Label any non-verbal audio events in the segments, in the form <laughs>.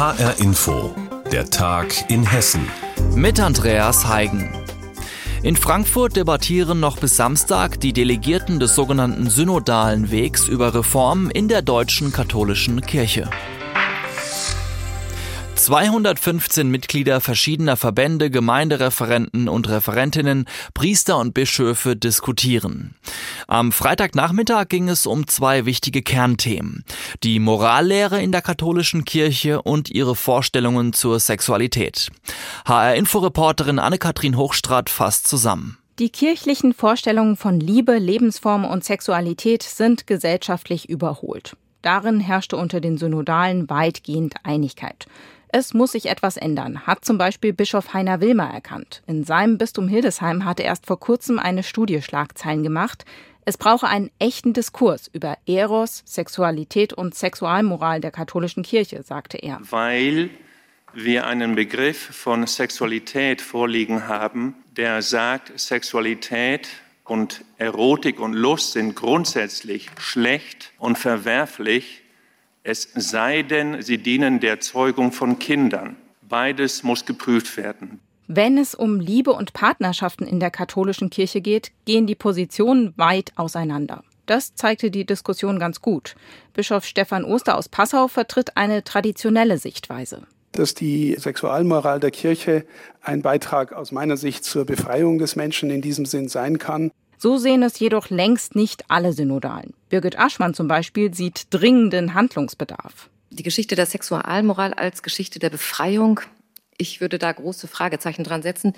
HR Info, der Tag in Hessen. Mit Andreas Heigen. In Frankfurt debattieren noch bis Samstag die Delegierten des sogenannten Synodalen Wegs über Reformen in der deutschen katholischen Kirche. 215 Mitglieder verschiedener Verbände, Gemeindereferenten und Referentinnen, Priester und Bischöfe diskutieren. Am Freitagnachmittag ging es um zwei wichtige Kernthemen. Die Morallehre in der katholischen Kirche und ihre Vorstellungen zur Sexualität. HR-Inforeporterin Anne-Kathrin Hochstrat fasst zusammen. Die kirchlichen Vorstellungen von Liebe, Lebensform und Sexualität sind gesellschaftlich überholt. Darin herrschte unter den Synodalen weitgehend Einigkeit. Es muss sich etwas ändern, hat zum Beispiel Bischof Heiner Wilmer erkannt. In seinem Bistum Hildesheim hatte erst vor kurzem eine Studie Schlagzeilen gemacht. Es brauche einen echten Diskurs über Eros, Sexualität und Sexualmoral der katholischen Kirche, sagte er. Weil wir einen Begriff von Sexualität vorliegen haben, der sagt, Sexualität und Erotik und Lust sind grundsätzlich schlecht und verwerflich es sei denn, sie dienen der Zeugung von Kindern. Beides muss geprüft werden. Wenn es um Liebe und Partnerschaften in der katholischen Kirche geht, gehen die Positionen weit auseinander. Das zeigte die Diskussion ganz gut. Bischof Stefan Oster aus Passau vertritt eine traditionelle Sichtweise. Dass die Sexualmoral der Kirche ein Beitrag aus meiner Sicht zur Befreiung des Menschen in diesem Sinn sein kann. So sehen es jedoch längst nicht alle Synodalen. Birgit Aschmann zum Beispiel sieht dringenden Handlungsbedarf. Die Geschichte der Sexualmoral als Geschichte der Befreiung ich würde da große Fragezeichen dran setzen.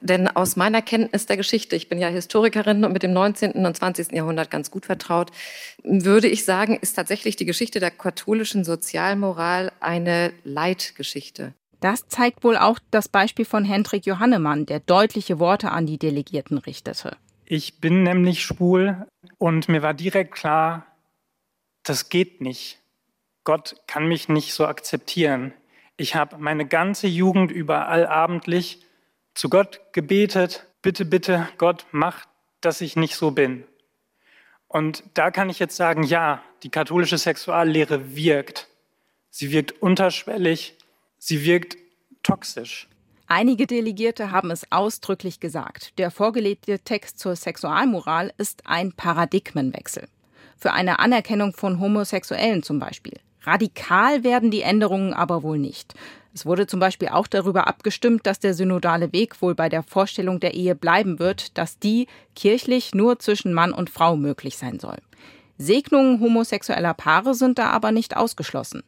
Denn aus meiner Kenntnis der Geschichte, ich bin ja Historikerin und mit dem 19. und 20. Jahrhundert ganz gut vertraut, würde ich sagen, ist tatsächlich die Geschichte der katholischen Sozialmoral eine Leitgeschichte. Das zeigt wohl auch das Beispiel von Hendrik Johannemann, der deutliche Worte an die Delegierten richtete. Ich bin nämlich schwul und mir war direkt klar, das geht nicht. Gott kann mich nicht so akzeptieren. Ich habe meine ganze Jugend über allabendlich zu Gott gebetet, bitte, bitte, Gott, mach, dass ich nicht so bin. Und da kann ich jetzt sagen, ja, die katholische Sexuallehre wirkt. Sie wirkt unterschwellig, sie wirkt toxisch. Einige Delegierte haben es ausdrücklich gesagt. Der vorgelegte Text zur Sexualmoral ist ein Paradigmenwechsel. Für eine Anerkennung von Homosexuellen zum Beispiel. Radikal werden die Änderungen aber wohl nicht. Es wurde zum Beispiel auch darüber abgestimmt, dass der synodale Weg wohl bei der Vorstellung der Ehe bleiben wird, dass die kirchlich nur zwischen Mann und Frau möglich sein soll. Segnungen homosexueller Paare sind da aber nicht ausgeschlossen.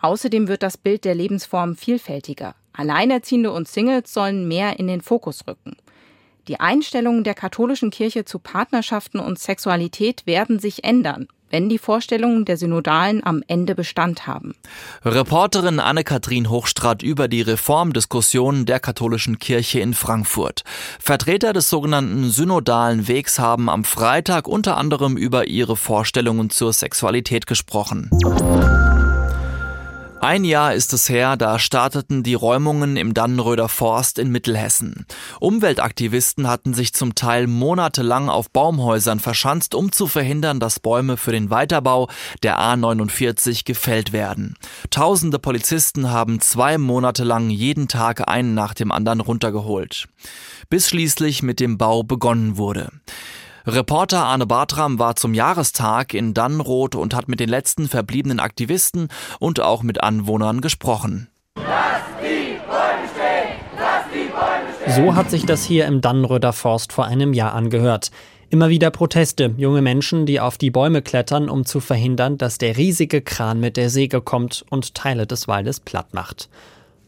Außerdem wird das Bild der Lebensform vielfältiger. Alleinerziehende und Singles sollen mehr in den Fokus rücken. Die Einstellungen der katholischen Kirche zu Partnerschaften und Sexualität werden sich ändern, wenn die Vorstellungen der Synodalen am Ende Bestand haben. Reporterin Anne-Kathrin Hochstrat über die Reformdiskussionen der katholischen Kirche in Frankfurt. Vertreter des sogenannten Synodalen Wegs haben am Freitag unter anderem über ihre Vorstellungen zur Sexualität gesprochen. Ein Jahr ist es her, da starteten die Räumungen im Dannenröder Forst in Mittelhessen. Umweltaktivisten hatten sich zum Teil monatelang auf Baumhäusern verschanzt, um zu verhindern, dass Bäume für den Weiterbau der A49 gefällt werden. Tausende Polizisten haben zwei Monate lang jeden Tag einen nach dem anderen runtergeholt. Bis schließlich mit dem Bau begonnen wurde. Reporter Arne Bartram war zum Jahrestag in Dannenroth und hat mit den letzten verbliebenen Aktivisten und auch mit Anwohnern gesprochen. So hat sich das hier im Dannenröder Forst vor einem Jahr angehört. Immer wieder Proteste, junge Menschen, die auf die Bäume klettern, um zu verhindern, dass der riesige Kran mit der Säge kommt und Teile des Waldes platt macht.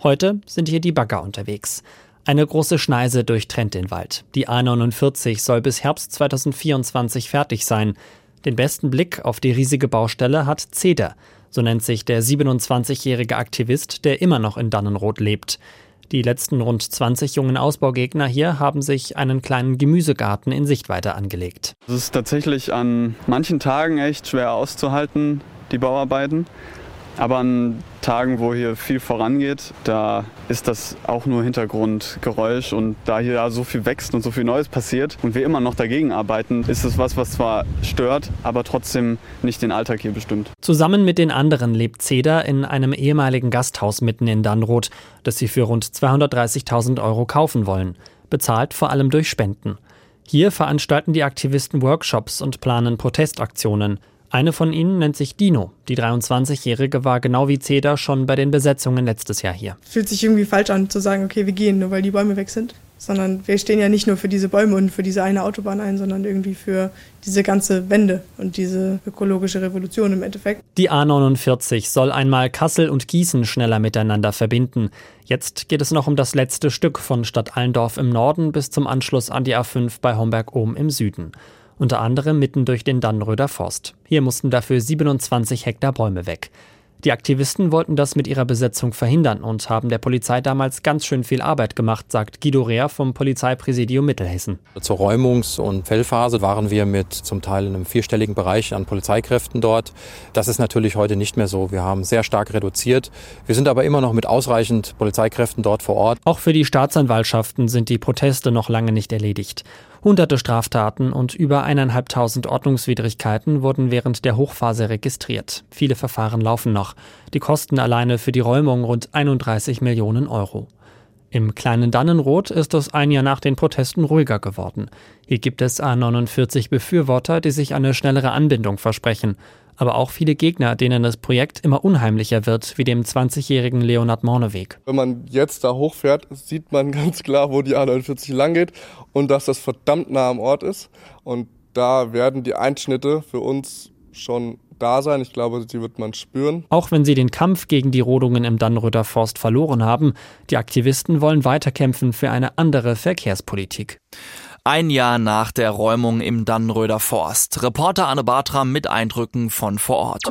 Heute sind hier die Bagger unterwegs. Eine große Schneise durchtrennt den Wald. Die A49 soll bis Herbst 2024 fertig sein. Den besten Blick auf die riesige Baustelle hat Ceder. So nennt sich der 27-jährige Aktivist, der immer noch in Dannenroth lebt. Die letzten rund 20 jungen Ausbaugegner hier haben sich einen kleinen Gemüsegarten in Sichtweite angelegt. Es ist tatsächlich an manchen Tagen echt schwer auszuhalten, die Bauarbeiten. Aber an Tagen, wo hier viel vorangeht, da ist das auch nur Hintergrundgeräusch. Und da hier so viel wächst und so viel Neues passiert und wir immer noch dagegen arbeiten, ist es was, was zwar stört, aber trotzdem nicht den Alltag hier bestimmt. Zusammen mit den anderen lebt Ceda in einem ehemaligen Gasthaus mitten in Dannroth, das sie für rund 230.000 Euro kaufen wollen. Bezahlt vor allem durch Spenden. Hier veranstalten die Aktivisten Workshops und planen Protestaktionen. Eine von ihnen nennt sich Dino. Die 23-Jährige war genau wie Ceda schon bei den Besetzungen letztes Jahr hier. Fühlt sich irgendwie falsch an zu sagen, okay, wir gehen, nur weil die Bäume weg sind. Sondern wir stehen ja nicht nur für diese Bäume und für diese eine Autobahn ein, sondern irgendwie für diese ganze Wende und diese ökologische Revolution im Endeffekt. Die A49 soll einmal Kassel und Gießen schneller miteinander verbinden. Jetzt geht es noch um das letzte Stück von Stadt Allendorf im Norden bis zum Anschluss an die A5 bei Homberg-Ohm im Süden unter anderem mitten durch den Dannröder Forst. Hier mussten dafür 27 Hektar Bäume weg. Die Aktivisten wollten das mit ihrer Besetzung verhindern und haben der Polizei damals ganz schön viel Arbeit gemacht, sagt Guido Rehr vom Polizeipräsidium Mittelhessen. Zur Räumungs- und Fellphase waren wir mit zum Teil in einem vierstelligen Bereich an Polizeikräften dort. Das ist natürlich heute nicht mehr so. Wir haben sehr stark reduziert. Wir sind aber immer noch mit ausreichend Polizeikräften dort vor Ort. Auch für die Staatsanwaltschaften sind die Proteste noch lange nicht erledigt. Hunderte Straftaten und über eineinhalbtausend Ordnungswidrigkeiten wurden während der Hochphase registriert. Viele Verfahren laufen noch. Die Kosten alleine für die Räumung rund 31 Millionen Euro. Im kleinen Dannenrot ist es ein Jahr nach den Protesten ruhiger geworden. Hier gibt es A49 Befürworter, die sich eine schnellere Anbindung versprechen aber auch viele Gegner, denen das Projekt immer unheimlicher wird, wie dem 20-jährigen Leonard Morneweg. Wenn man jetzt da hochfährt, sieht man <laughs> ganz klar, wo die A49 lang geht und dass das verdammt nah am Ort ist. Und da werden die Einschnitte für uns schon da sein. Ich glaube, die wird man spüren. Auch wenn sie den Kampf gegen die Rodungen im Dannröder Forst verloren haben, die Aktivisten wollen weiterkämpfen für eine andere Verkehrspolitik. Ein Jahr nach der Räumung im Dannröder Forst. Reporter Anne Bartram mit Eindrücken von vor Ort.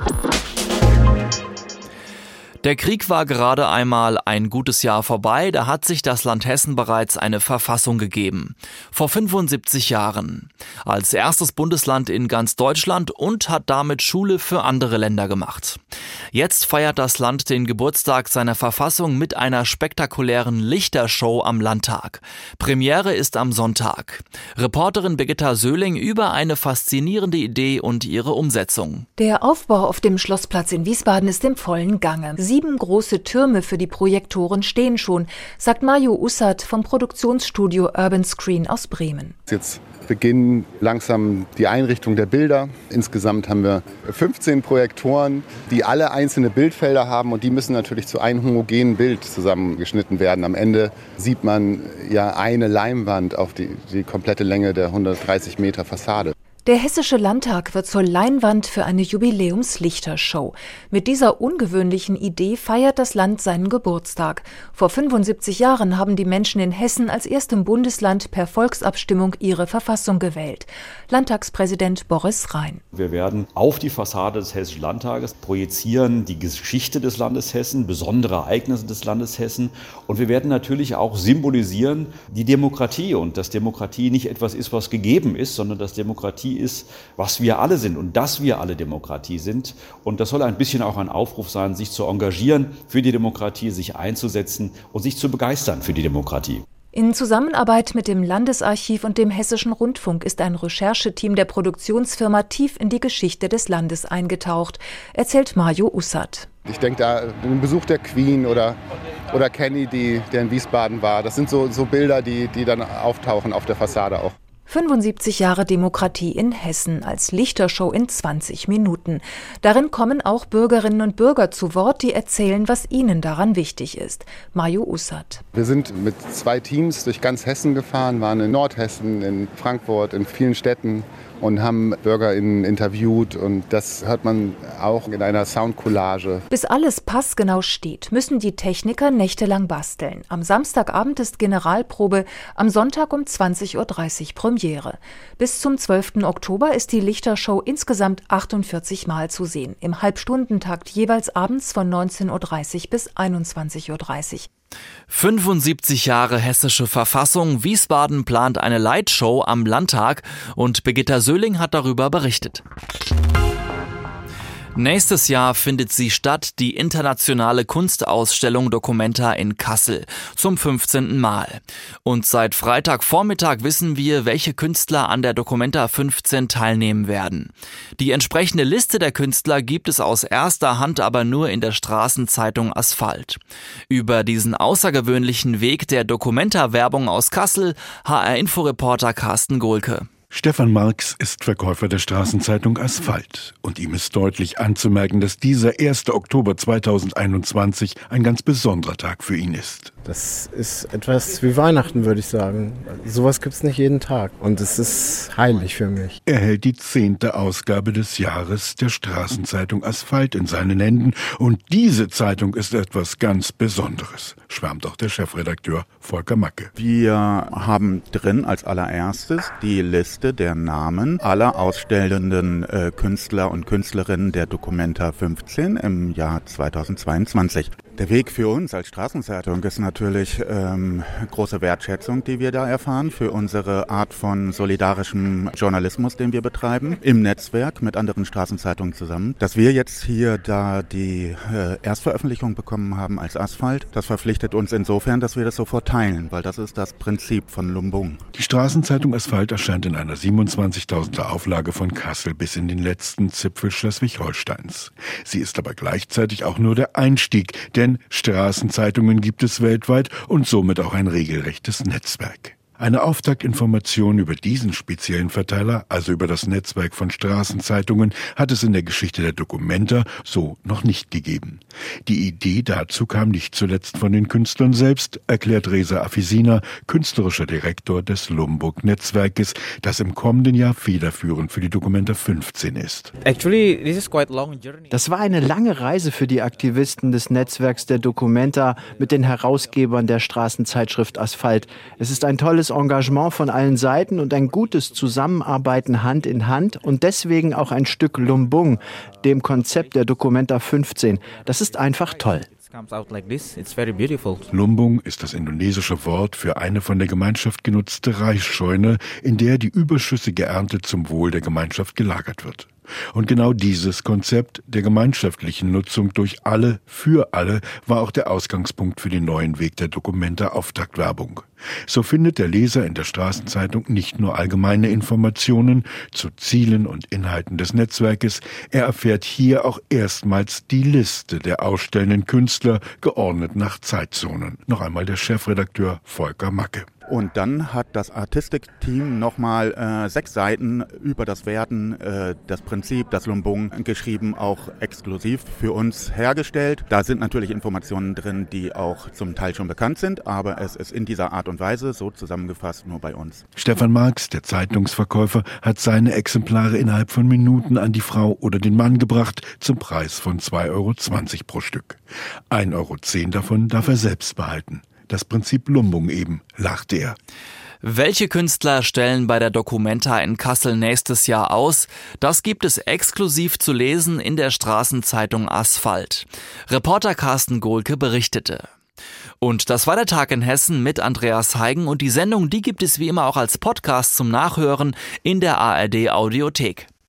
Der Krieg war gerade einmal ein gutes Jahr vorbei, da hat sich das Land Hessen bereits eine Verfassung gegeben. Vor 75 Jahren. Als erstes Bundesland in ganz Deutschland und hat damit Schule für andere Länder gemacht. Jetzt feiert das Land den Geburtstag seiner Verfassung mit einer spektakulären Lichtershow am Landtag. Premiere ist am Sonntag. Reporterin Birgitta Söhling über eine faszinierende Idee und ihre Umsetzung. Der Aufbau auf dem Schlossplatz in Wiesbaden ist im vollen Gange. Sieben große Türme für die Projektoren stehen schon, sagt Mario Ussert vom Produktionsstudio Urban Screen aus Bremen. Jetzt beginnen langsam die Einrichtung der Bilder. Insgesamt haben wir 15 Projektoren, die alle einzelne Bildfelder haben und die müssen natürlich zu einem homogenen Bild zusammengeschnitten werden. Am Ende sieht man ja eine Leinwand auf die, die komplette Länge der 130 Meter Fassade. Der Hessische Landtag wird zur Leinwand für eine Jubiläumslichtershow. Mit dieser ungewöhnlichen Idee feiert das Land seinen Geburtstag. Vor 75 Jahren haben die Menschen in Hessen als erstem Bundesland per Volksabstimmung ihre Verfassung gewählt. Landtagspräsident Boris Rhein. Wir werden auf die Fassade des Hessischen Landtages projizieren die Geschichte des Landes Hessen, besondere Ereignisse des Landes Hessen und wir werden natürlich auch symbolisieren die Demokratie und dass Demokratie nicht etwas ist, was gegeben ist, sondern dass Demokratie Demokratie ist, was wir alle sind und dass wir alle Demokratie sind. Und das soll ein bisschen auch ein Aufruf sein, sich zu engagieren für die Demokratie, sich einzusetzen und sich zu begeistern für die Demokratie. In Zusammenarbeit mit dem Landesarchiv und dem Hessischen Rundfunk ist ein Rechercheteam der Produktionsfirma tief in die Geschichte des Landes eingetaucht, erzählt Mario Ussat. Ich denke da den Besuch der Queen oder, oder Kennedy, der in Wiesbaden war. Das sind so, so Bilder, die, die dann auftauchen auf der Fassade auch. 75 Jahre Demokratie in Hessen als Lichtershow in 20 Minuten. Darin kommen auch Bürgerinnen und Bürger zu Wort, die erzählen, was ihnen daran wichtig ist. Majo Ussert. Wir sind mit zwei Teams durch ganz Hessen gefahren, waren in Nordhessen, in Frankfurt, in vielen Städten und haben BürgerInnen interviewt und das hört man auch in einer Soundcollage. Bis alles passgenau steht, müssen die Techniker nächtelang basteln. Am Samstagabend ist Generalprobe, am Sonntag um 20.30 Uhr Premiere. Bis zum 12. Oktober ist die Lichtershow insgesamt 48 Mal zu sehen, im Halbstundentakt jeweils abends von 19.30 Uhr bis 21.30 Uhr. 75 Jahre hessische Verfassung. Wiesbaden plant eine Lightshow am Landtag und Birgitta Söhling hat darüber berichtet. Nächstes Jahr findet sie statt, die internationale Kunstausstellung Documenta in Kassel, zum 15. Mal. Und seit Freitagvormittag wissen wir, welche Künstler an der Documenta 15 teilnehmen werden. Die entsprechende Liste der Künstler gibt es aus erster Hand aber nur in der Straßenzeitung Asphalt. Über diesen außergewöhnlichen Weg der Documenta-Werbung aus Kassel, HR-Inforeporter Carsten Gohlke. Stefan Marx ist Verkäufer der Straßenzeitung Asphalt und ihm ist deutlich anzumerken, dass dieser 1. Oktober 2021 ein ganz besonderer Tag für ihn ist. Das ist etwas wie Weihnachten, würde ich sagen. Sowas gibt es nicht jeden Tag und es ist heilig für mich. Er hält die zehnte Ausgabe des Jahres der Straßenzeitung Asphalt in seinen Händen und diese Zeitung ist etwas ganz Besonderes, schwärmt auch der Chefredakteur Volker Macke. Wir haben drin als allererstes die Liste der Namen aller ausstellenden äh, Künstler und Künstlerinnen der Documenta 15 im Jahr 2022. Der Weg für uns als Straßenzeitung ist natürlich ähm, große Wertschätzung, die wir da erfahren für unsere Art von solidarischem Journalismus, den wir betreiben, im Netzwerk mit anderen Straßenzeitungen zusammen. Dass wir jetzt hier da die äh, Erstveröffentlichung bekommen haben als Asphalt, das verpflichtet uns insofern, dass wir das sofort teilen, weil das ist das Prinzip von Lumbung. Die Straßenzeitung Asphalt erscheint in einer 27.000er Auflage von Kassel bis in den letzten Zipfel Schleswig-Holsteins. Sie ist aber gleichzeitig auch nur der Einstieg, denn denn Straßenzeitungen gibt es weltweit und somit auch ein regelrechtes Netzwerk. Eine Auftaktinformation über diesen speziellen Verteiler, also über das Netzwerk von Straßenzeitungen, hat es in der Geschichte der Dokumenta so noch nicht gegeben. Die Idee dazu kam nicht zuletzt von den Künstlern selbst, erklärt Reza Afisina, künstlerischer Direktor des Lombok-Netzwerkes, das im kommenden Jahr federführend für die Dokumenta 15 ist. Das war eine lange Reise für die Aktivisten des Netzwerks der Dokumenta mit den Herausgebern der Straßenzeitschrift Asphalt. Es ist ein tolles Engagement von allen Seiten und ein gutes Zusammenarbeiten Hand in Hand und deswegen auch ein Stück Lumbung, dem Konzept der Documenta 15. Das ist einfach toll. Lumbung ist das indonesische Wort für eine von der Gemeinschaft genutzte Reisscheune, in der die überschüssige Ernte zum Wohl der Gemeinschaft gelagert wird. Und genau dieses Konzept der gemeinschaftlichen Nutzung durch alle für alle war auch der Ausgangspunkt für den neuen Weg der Dokumenta Auftaktwerbung. So findet der Leser in der Straßenzeitung nicht nur allgemeine Informationen zu Zielen und Inhalten des Netzwerkes, er erfährt hier auch erstmals die Liste der ausstellenden Künstler, geordnet nach Zeitzonen. Noch einmal der Chefredakteur Volker Macke. Und dann hat das Artistik-Team nochmal äh, sechs Seiten über das Werden, äh, das Prinzip, das Lumbung geschrieben, auch exklusiv für uns hergestellt. Da sind natürlich Informationen drin, die auch zum Teil schon bekannt sind, aber es ist in dieser Art und Weise so zusammengefasst nur bei uns. Stefan Marx, der Zeitungsverkäufer, hat seine Exemplare innerhalb von Minuten an die Frau oder den Mann gebracht zum Preis von 2,20 Euro pro Stück. 1,10 Euro davon darf er selbst behalten. Das Prinzip Lumbung eben, lachte er. Welche Künstler stellen bei der Documenta in Kassel nächstes Jahr aus? Das gibt es exklusiv zu lesen in der Straßenzeitung Asphalt. Reporter Carsten Gohlke berichtete. Und das war der Tag in Hessen mit Andreas Heigen und die Sendung, die gibt es wie immer auch als Podcast zum Nachhören in der ARD Audiothek.